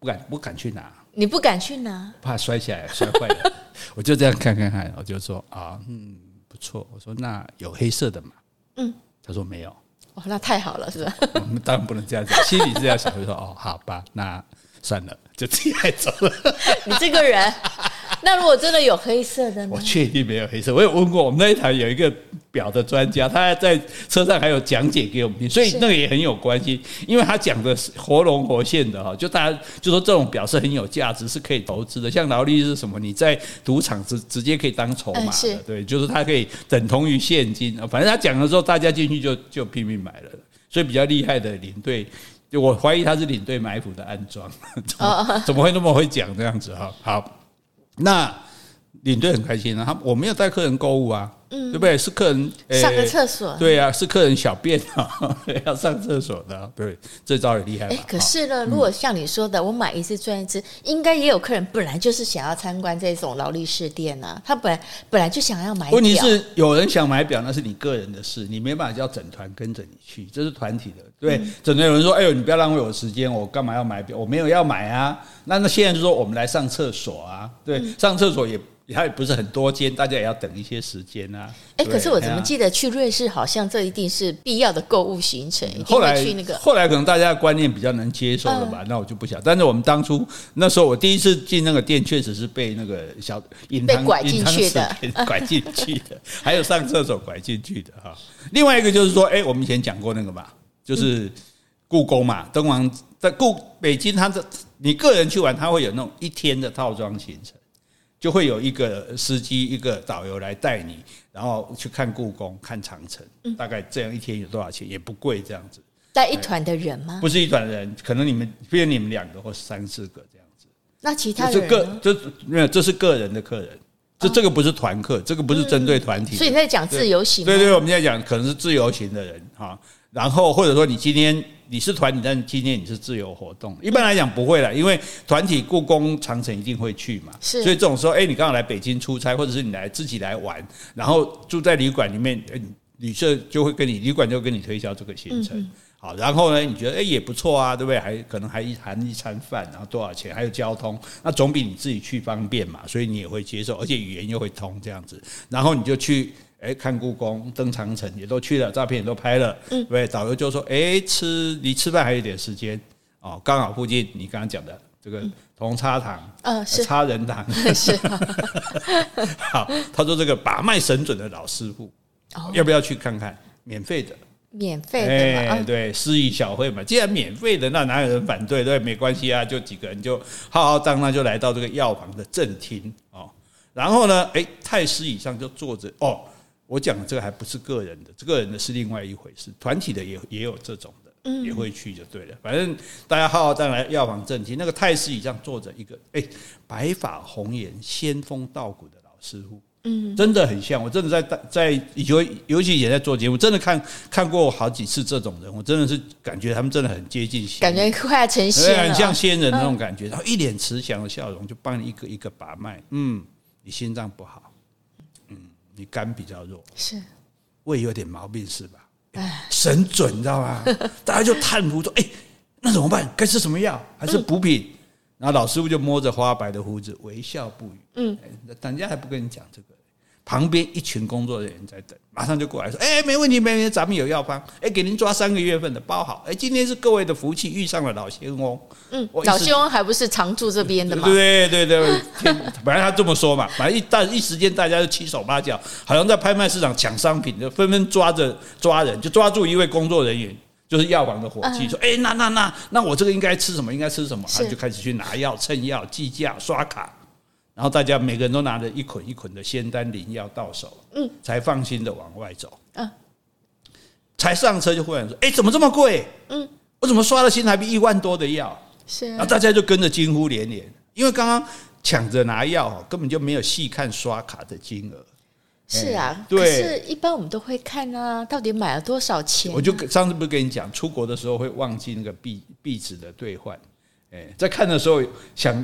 不敢不敢去拿。你不敢去拿，怕摔下来摔坏了。我就这样看看看，我就说啊，嗯，不错。我说那有黑色的吗？嗯，他说没有。哦，那太好了，是吧？我们当然不能这样子，心里是这样想，就说哦，好吧，那算了，就自己带走了。你这个人。那如果真的有黑色的呢？我确定没有黑色。我有问过我们那一台有一个表的专家，他在车上还有讲解给我们听，所以那个也很有关系，因为他讲的是活龙活现的哈。就大家就说这种表是很有价值，是可以投资的。像劳力士什么，你在赌场直直接可以当筹码的，对，就是它可以等同于现金。反正他讲的时候，大家进去就就拼命买了。所以比较厉害的领队，就我怀疑他是领队埋伏的暗桩，怎么会那么会讲这样子哈？好。那领队很开心啊，他我没有带客人购物啊，嗯，对不对？是客人、欸、上个厕所，对啊，是客人小便啊，要上厕所的，对，这招也厉害。哎，可是呢，如果像你说的，我买一次赚一次，应该也有客人本来就是想要参观这种劳力士店啊，他本来本来就想要买。问题是有人想买表，那是你个人的事，你没办法叫整团跟着你去，这是团体的。对，整团有人说：“哎呦，你不要浪费我时间，我干嘛要买表？我没有要买啊。”那那现在就说我们来上厕所啊，对，上厕所也。它也不是很多间，大家也要等一些时间啊。哎，可是我怎么记得去瑞士好像这一定是必要的购物行程，一定会去那个。后来可能大家的观念比较能接受了吧？那我就不想。但是我们当初那时候我第一次进那个店，确实是被那个小隐藏拐进去的，拐进去的，还有上厕所拐进去的哈。另外一个就是说，哎，我们以前讲过那个嘛，就是故宫嘛，敦煌在故北京，它的你个人去玩，它会有那种一天的套装行程。就会有一个司机、一个导游来带你，然后去看故宫、看长城。大概这样一天有多少钱？也不贵，这样子。带一团的人吗？不是一团的人，可能你们，比如你们两个或三四个这样子。那其他人这没有，这是个人的客人。这这个不是团客，这个不是针对团体。所以你在讲自由行。对对，我们在讲可能是自由行的人哈。然后或者说你今天。你是团体，但今天你是自由活动。一般来讲不会了，因为团体故宫长城一定会去嘛。是，所以这种时候，哎，你刚好来北京出差，或者是你来自己来玩，然后住在旅馆里面，旅社就会跟你旅馆就会跟你推销这个行程。好，然后呢，你觉得哎也不错啊，对不对？还可能还一含一餐饭，然后多少钱？还有交通，那总比你自己去方便嘛，所以你也会接受，而且语言又会通这样子。然后你就去哎，看故宫、登长城也都去了，照片也都拍了。嗯，对，导游就说，哎，吃离吃饭还有一点时间哦，刚好附近你刚刚讲的这个同叉堂，嗯，是叉人堂，是。好，他说这个把脉神准的老师傅，要不要去看看？免费的。免费的，哎，对，诗意小会嘛，既然免费的，那哪有人反对？对，没关系啊，就几个人就浩浩荡荡就来到这个药房的正厅哦。然后呢，哎，太师椅上就坐着哦。我讲的这个还不是个人的，这个人的是另外一回事，团体的也也有这种的，也会去就对了。反正大家浩浩荡荡来药房正厅，那个太师椅上坐着一个哎，白发红颜、仙风道骨的老师傅。嗯，真的很像，我真的在在尤尤其也在做节目，真的看看过好几次这种人，我真的是感觉他们真的很接近仙，感觉快要成仙了，很像仙人那种感觉，然后一脸慈祥的笑容，就帮你一个一个把脉。嗯，你心脏不好，嗯，你肝比较弱，是胃有点毛病是吧？哎，神准，你知道吗？大家就叹服说，哎，那怎么办？该吃什么药？还是补品？然后老师傅就摸着花白的胡子，微笑不语。嗯，人家还不跟你讲这个。旁边一群工作人员在等，马上就过来说：“哎，没问题，没问题，咱们有药方，哎，给您抓三个月份的包好。哎，今天是各位的福气，遇上了老仙翁。嗯，老仙翁还不是常住这边的吗？对对对，本来他这么说嘛，反正一但一时间大家就七手八脚，好像在拍卖市场抢商品，就纷纷抓着抓人，就抓住一位工作人员，就是药房的伙计，说：哎，那那那那我这个应该吃什么？应该吃什么？他就开始去拿药、称药、计价、刷卡。”然后大家每个人都拿着一捆一捆的仙丹灵药到手，嗯，才放心的往外走，嗯，才上车就忽然说：“哎，怎么这么贵？嗯，我怎么刷了新台币一万多的药？是，然后大家就跟着惊呼连连，因为刚刚抢着拿药，根本就没有细看刷卡的金额。是啊，对，可是一般我们都会看啊，到底买了多少钱？我就上次不是跟你讲，出国的时候会忘记那个币币值的兑换。在看的时候想，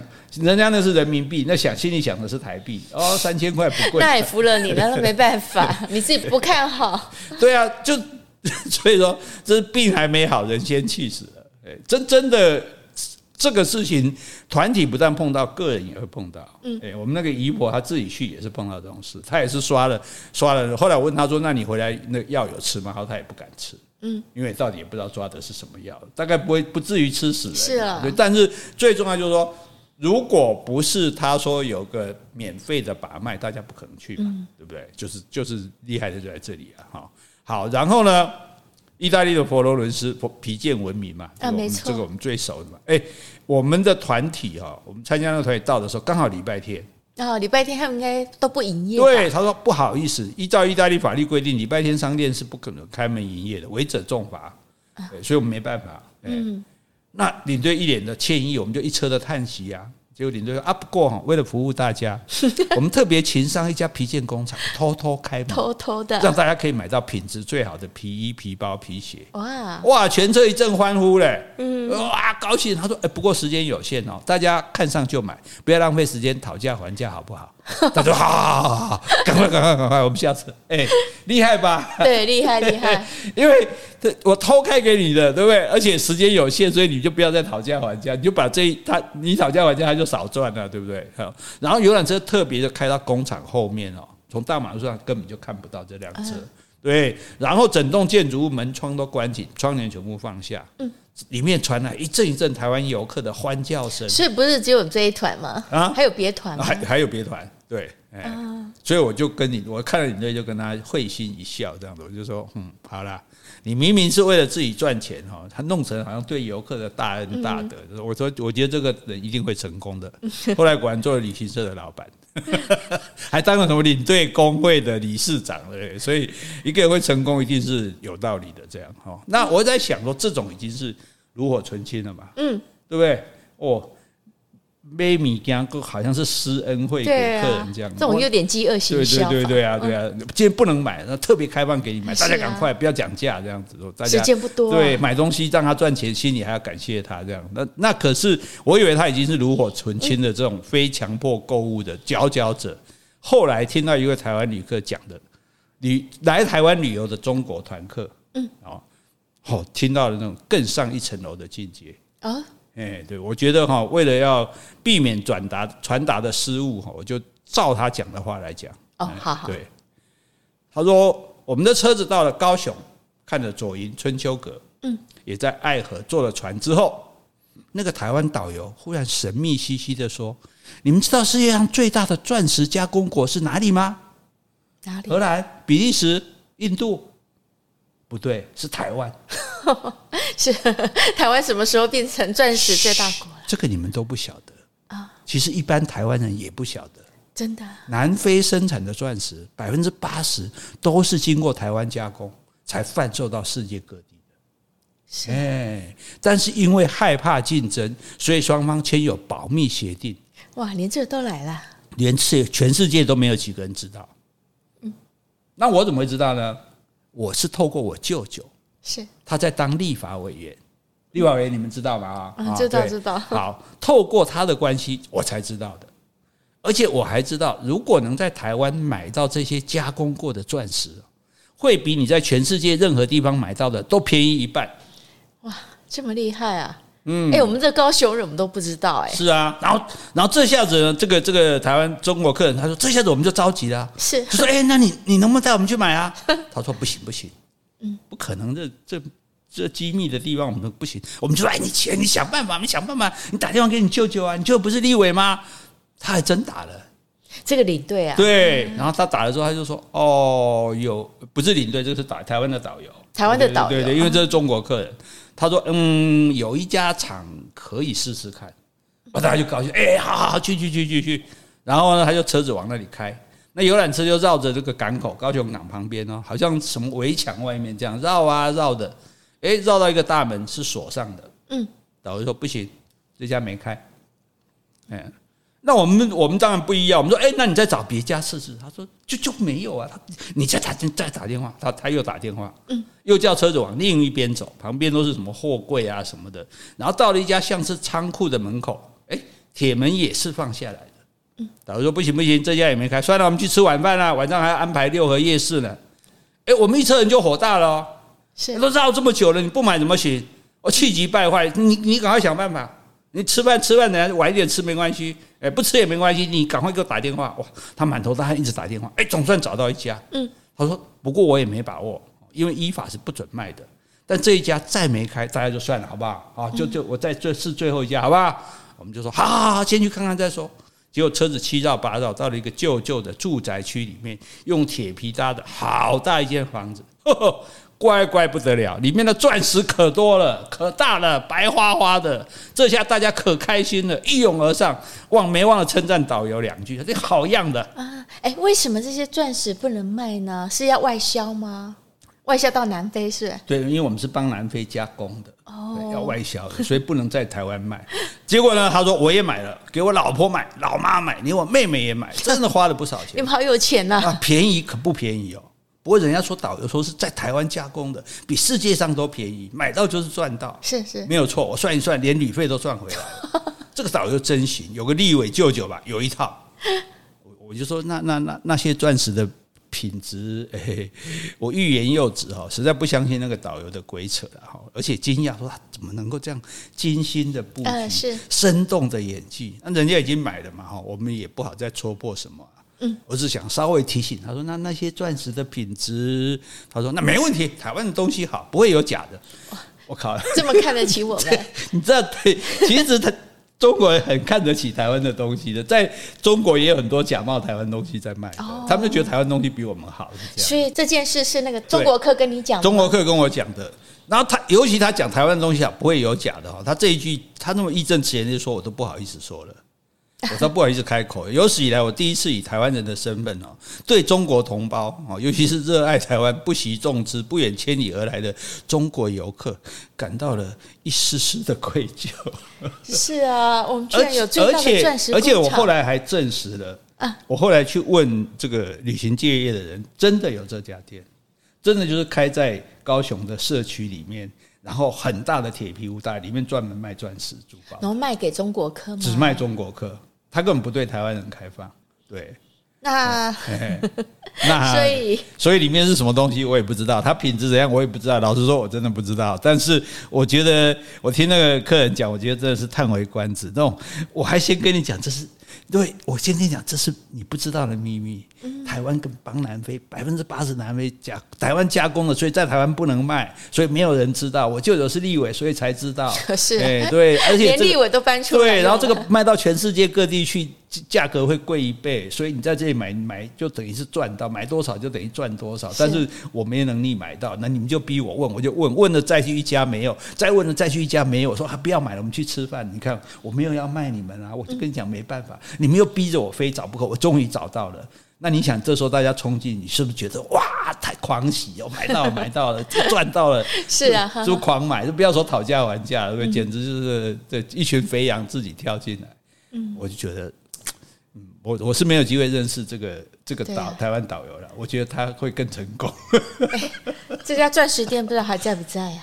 人家那是人民币，那想心里想的是台币哦，三千块不贵，那也服了你了，那没办法，你自己不看好。对啊，就所以说，这是病还没好，人先气死了。哎，真真的这个事情，团体不但碰到，个人也会碰到。嗯，哎，我们那个姨婆她自己去也是碰到这种事，她也是刷了刷了，后来我问她说：“那你回来那药有吃吗？”然后她也不敢吃。嗯，因为到底也不知道抓的是什么药，大概不会不至于吃死人。是啊，对。但是最重要就是说，如果不是他说有个免费的把脉，大家不可能去嘛，嗯、对不对？就是就是厉害的就在这里啊！哈，好，然后呢，意大利的佛罗伦斯皮件闻名嘛，啊，没错，这个我们最熟的嘛。哎，我们的团体哈，我们参加那个团体到的时候刚好礼拜天。哦，礼拜天他们应该都不营业。对，他说不好意思，依照意大利法律规定，礼拜天商店是不可能开门营业的，违者重罚。所以我们没办法。嗯，那领队一脸的歉意，我们就一车的叹息啊。结果领队说啊，不过哈，为了服务大家，我们特别请上一家皮件工厂，偷偷开门，偷偷的，让大家可以买到品质最好的皮衣、皮包、皮鞋。哇哇，全车一阵欢呼嘞！嗯，哇，高兴。他说，哎，不过时间有限哦，大家看上就买，不要浪费时间讨价还价，好不好？他说：“好，好，好，好，赶快，赶快，赶快，我们下车。哎，厉害吧？对，厉害，厉害。因为这我偷开给你的，对不对？而且时间有限，所以你就不要再讨价还价，你就把这一他你讨价还价，他就少赚了，对不对？好，然后游览车特别的开到工厂后面哦，从大马路上根本就看不到这辆车。对，然后整栋建筑物门窗都关紧，窗帘全部放下。嗯。”里面传来一阵一阵台湾游客的欢叫声，所以不是只有这一团吗？啊，还有别团吗？还还有别团，对，哎，啊、所以我就跟你，我看了你这就跟他会心一笑，这样子，我就说，嗯，好啦，你明明是为了自己赚钱哈，他弄成好像对游客的大恩大德，嗯、我说，我觉得这个人一定会成功的。后来果然做了旅行社的老板。还当了什么领队工会的理事长，对，所以一个人会成功，一定是有道理的。这样哈，那我在想说，这种已经是炉火纯青了嘛，嗯，对不对？哦。买米羹，好像是施恩惠给客人这样，这种有点饥饿行销。对对对对啊，对啊，今天不能买，那特别开放给你买，大家赶快，不要讲价这样子。大家时间不多，对，买东西让他赚钱，心里还要感谢他这样。那那可是，我以为他已经是炉火纯青的这种非强迫购物的佼佼者。后来听到一位台湾旅客讲的，旅来台湾旅游的中国团客，嗯，哦，好听到了那种更上一层楼的境界啊。哎，对，我觉得哈，为了要避免转达传达的失误哈，我就照他讲的话来讲。哦，好好。对，他说我们的车子到了高雄，看着左营春秋阁，嗯，也在爱河坐了船之后，那个台湾导游忽然神秘兮兮的说：“你们知道世界上最大的钻石加工国是哪里吗？哪里？荷兰、比利时、印度？不对，是台湾。是台湾什么时候变成钻石最大国了？这个你们都不晓得啊。其实一般台湾人也不晓得。”真的，南非生产的钻石百分之八十都是经过台湾加工才贩售到世界各地的。是，哎，但是因为害怕竞争，所以双方签有保密协定。哇，连这都来了，连世全世界都没有几个人知道。嗯，那我怎么会知道呢？我是透过我舅舅，是他在当立法委员，立法委员你们知道吗？啊，知道知道。好，透过他的关系，我才知道的。而且我还知道，如果能在台湾买到这些加工过的钻石，会比你在全世界任何地方买到的都便宜一半。哇，这么厉害啊！嗯，哎，我们这高雄人我们都不知道哎。是啊，然后，然后这下子呢，这个这个台湾中国客人他说，这下子我们就着急了。是，他说，哎，那你你能不能带我们去买啊？他说不行不行，嗯，不可能，这这这机密的地方我们都不行。我们就说，哎，你钱你想办法，你想办法，你打电话给你舅舅啊，你舅舅不是立委吗？他还真打了，这个领队啊，对，然后他打了之后，他就说：“哦，有不是领队，这是打台湾的导游，台湾的导游，对对，因为这是中国客人。”他说：“嗯，有一家厂可以试试看。”我大家就高兴，哎，好好好，去去去去去。然后呢，他就车子往那里开，那游览车就绕着这个港口，高雄港旁边哦，好像什么围墙外面这样绕啊绕的，哎，绕到一个大门是锁上的。嗯，导游说：“不行，这家没开。”嗯。那我们我们当然不一样，我们说，哎，那你再找别家试试。他说，就就没有啊。他，你再打电再打电话，他他又打电话，嗯，又叫车子往另一边走，旁边都是什么货柜啊什么的。然后到了一家像是仓库的门口，哎，铁门也是放下来的。嗯，导游说不行不行，这家也没开，算了，我们去吃晚饭了，晚上还要安排六合夜市呢。哎，我们一车人就火大了哦，是都绕这么久了，你不买怎么行？我气急败坏，你你赶快想办法。你吃饭吃饭，等下晚一点吃没关系，哎，不吃也没关系。你赶快给我打电话，哇，他满头大汗一直打电话，哎，总算找到一家。嗯，他说，不过我也没把握，因为依法是不准卖的。但这一家再没开，大家就算了，好不好？啊，就就我再这是最后一家，好不好？我们就说，好好好，先去看看再说。结果车子七绕八绕，到了一个旧旧的住宅区里面，用铁皮搭的好大一间房子。呵 呵乖乖不得了，里面的钻石可多了，可大了，白花花的。这下大家可开心了，一拥而上，忘没忘了称赞导游两句，这好样的啊！哎，为什么这些钻石不能卖呢？是要外销吗？外销到南非是？对，因为我们是帮南非加工的，哦，要外销，所以不能在台湾卖。结果呢，他说我也买了，给我老婆买，老妈买，连我妹妹也买，真的花了不少钱。你们好有钱呐！啊，便宜可不便宜哦。不过人家说导游说是在台湾加工的，比世界上都便宜，买到就是赚到，是是没有错。我算一算，连旅费都赚回来了。这个导游真行，有个立委舅舅吧，有一套。我我就说那那那那些钻石的品质，哎，我欲言又止哈，实在不相信那个导游的鬼扯了哈，而且惊讶说他怎么能够这样精心的布局，是生动的演技。那人家已经买了嘛哈，我们也不好再戳破什么。嗯，我是想稍微提醒他说，那那些钻石的品质，他说那没问题，台湾的东西好，不会有假的。我靠，这么看得起我们？你知道，对，其实他中国人很看得起台湾的东西的，在中国也有很多假冒台湾东西在卖，他们就觉得台湾东西比我们好，是。所以这件事是那个中国客跟你讲的，中国客跟我讲的。然后他尤其他讲台湾东西啊，不会有假的哈。他这一句他那么义正辞严就说，我都不好意思说了。我都不好意思开口。有史以来，我第一次以台湾人的身份哦，对中国同胞哦，尤其是热爱台湾、不惜重资、不远千里而来的中国游客，感到了一丝丝的愧疚。是啊，我们居然有最大的钻石，而且我后来还证实了啊！我后来去问这个旅行界业的人，真的有这家店，真的就是开在高雄的社区里面，然后很大的铁皮屋大，里面专门卖钻石珠宝，然后卖给中国客吗？只卖中国客。他根本不对台湾人开放，对，那 那所以所以里面是什么东西我也不知道，它品质怎样我也不知道。老实说，我真的不知道。但是我觉得，我听那个客人讲，我觉得真的是叹为观止。那种我还先跟你讲，这是对，我先跟你讲，这是你不知道的秘密。台湾跟帮南非百分之八十南非加台湾加工的，所以在台湾不能卖，所以没有人知道。我舅舅是立委，所以才知道。是，哎，对，而且、这个、连立委都搬出来。对，然后这个卖到全世界各地去，价格会贵一倍，所以你在这里买买就等于是赚到，买多少就等于赚多少。但是我没能力买到，那你们就逼我问，我就问，问了再去一家没有，再问了再去一家没有，我说啊不要买了，我们去吃饭。你看我没有要卖你们啊，我就跟你讲没办法。你们又逼着我非找不可，我终于找到了。那你想，这时候大家冲进，你是不是觉得哇，太狂喜哦，买到了买到了，赚到了？是啊，就狂买，就不要说讨价还价了，简直就是这一群肥羊自己跳进来。嗯，我就觉得，嗯，我我是没有机会认识这个这个导台湾导游了。我觉得他会更成功。这家钻石店不知道还在不在呀？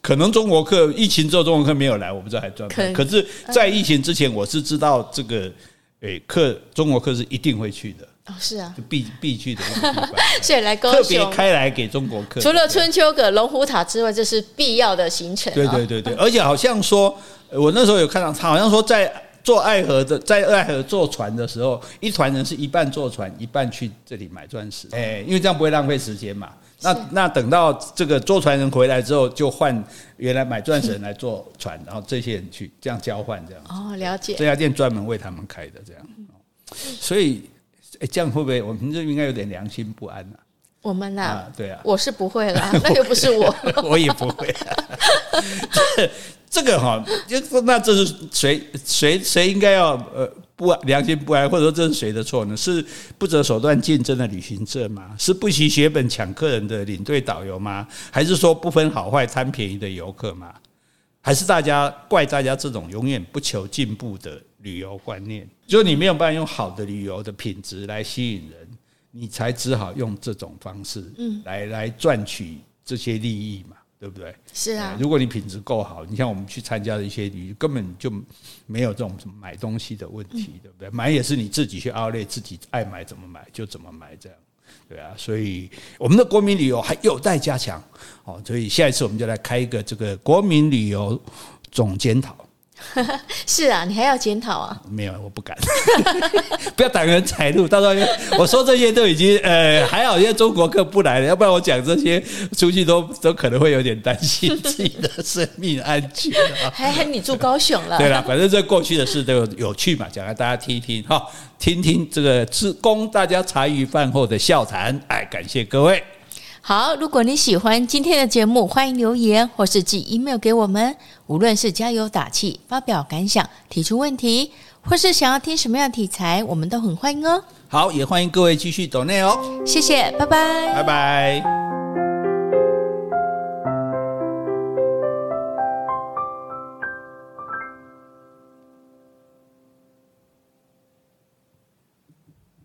可能中国客疫情之后中国客没有来，我不知道还赚不赚。可是，在疫情之前，我是知道这个。诶，客中国客是一定会去的哦，是啊，必必去的地方，所以来高雄特别开来给中国客。除了春秋阁、龙虎塔之外，这是必要的行程。对对对对，而且好像说，我那时候有看到，他好像说在坐爱河的，在爱河坐船的时候，一团人是一半坐船，一半去这里买钻石。哎，因为这样不会浪费时间嘛。那那等到这个坐船人回来之后，就换原来买钻石人来坐船，然后这些人去这样交换这样。哦，了解。这家店专门为他们开的这样，所以哎，这样会不会我们这应该有点良心不安呢？我们呐，对啊，我是不会啦，那又不是我，我也不会。这个哈，就那这是谁谁谁应该要呃？不良心不安，或者说这是谁的错呢？是不择手段竞争的旅行社吗？是不惜血本抢客人的领队导游吗？还是说不分好坏贪便宜的游客吗？还是大家怪大家这种永远不求进步的旅游观念？就你没有办法用好的旅游的品质来吸引人，你才只好用这种方式嗯来来赚取这些利益嘛。对不对？是啊，如果你品质够好，你像我们去参加的一些旅游，根本就没有这种什么买东西的问题，对不对？买也是你自己去 outlet，自己爱买怎么买就怎么买，这样，对啊。所以我们的国民旅游还有待加强哦。所以下一次我们就来开一个这个国民旅游总检讨。是啊，你还要检讨啊？没有，我不敢，不要挡人财路。到时候我说这些都已经呃 还好，因为中国客不来了，要不然我讲这些出去都都可能会有点担心自己的生命安全啊。还还你住高雄了？对了，反正这过去的事都有有趣嘛，讲来大家听一听哈，听听这个是供大家茶余饭后的笑谈。哎，感谢各位。好，如果你喜欢今天的节目，欢迎留言或是寄 email 给我们。无论是加油打气、发表感想、提出问题，或是想要听什么样的题材，我们都很欢迎哦。好，也欢迎各位继续走内哦。谢谢，拜拜，拜拜。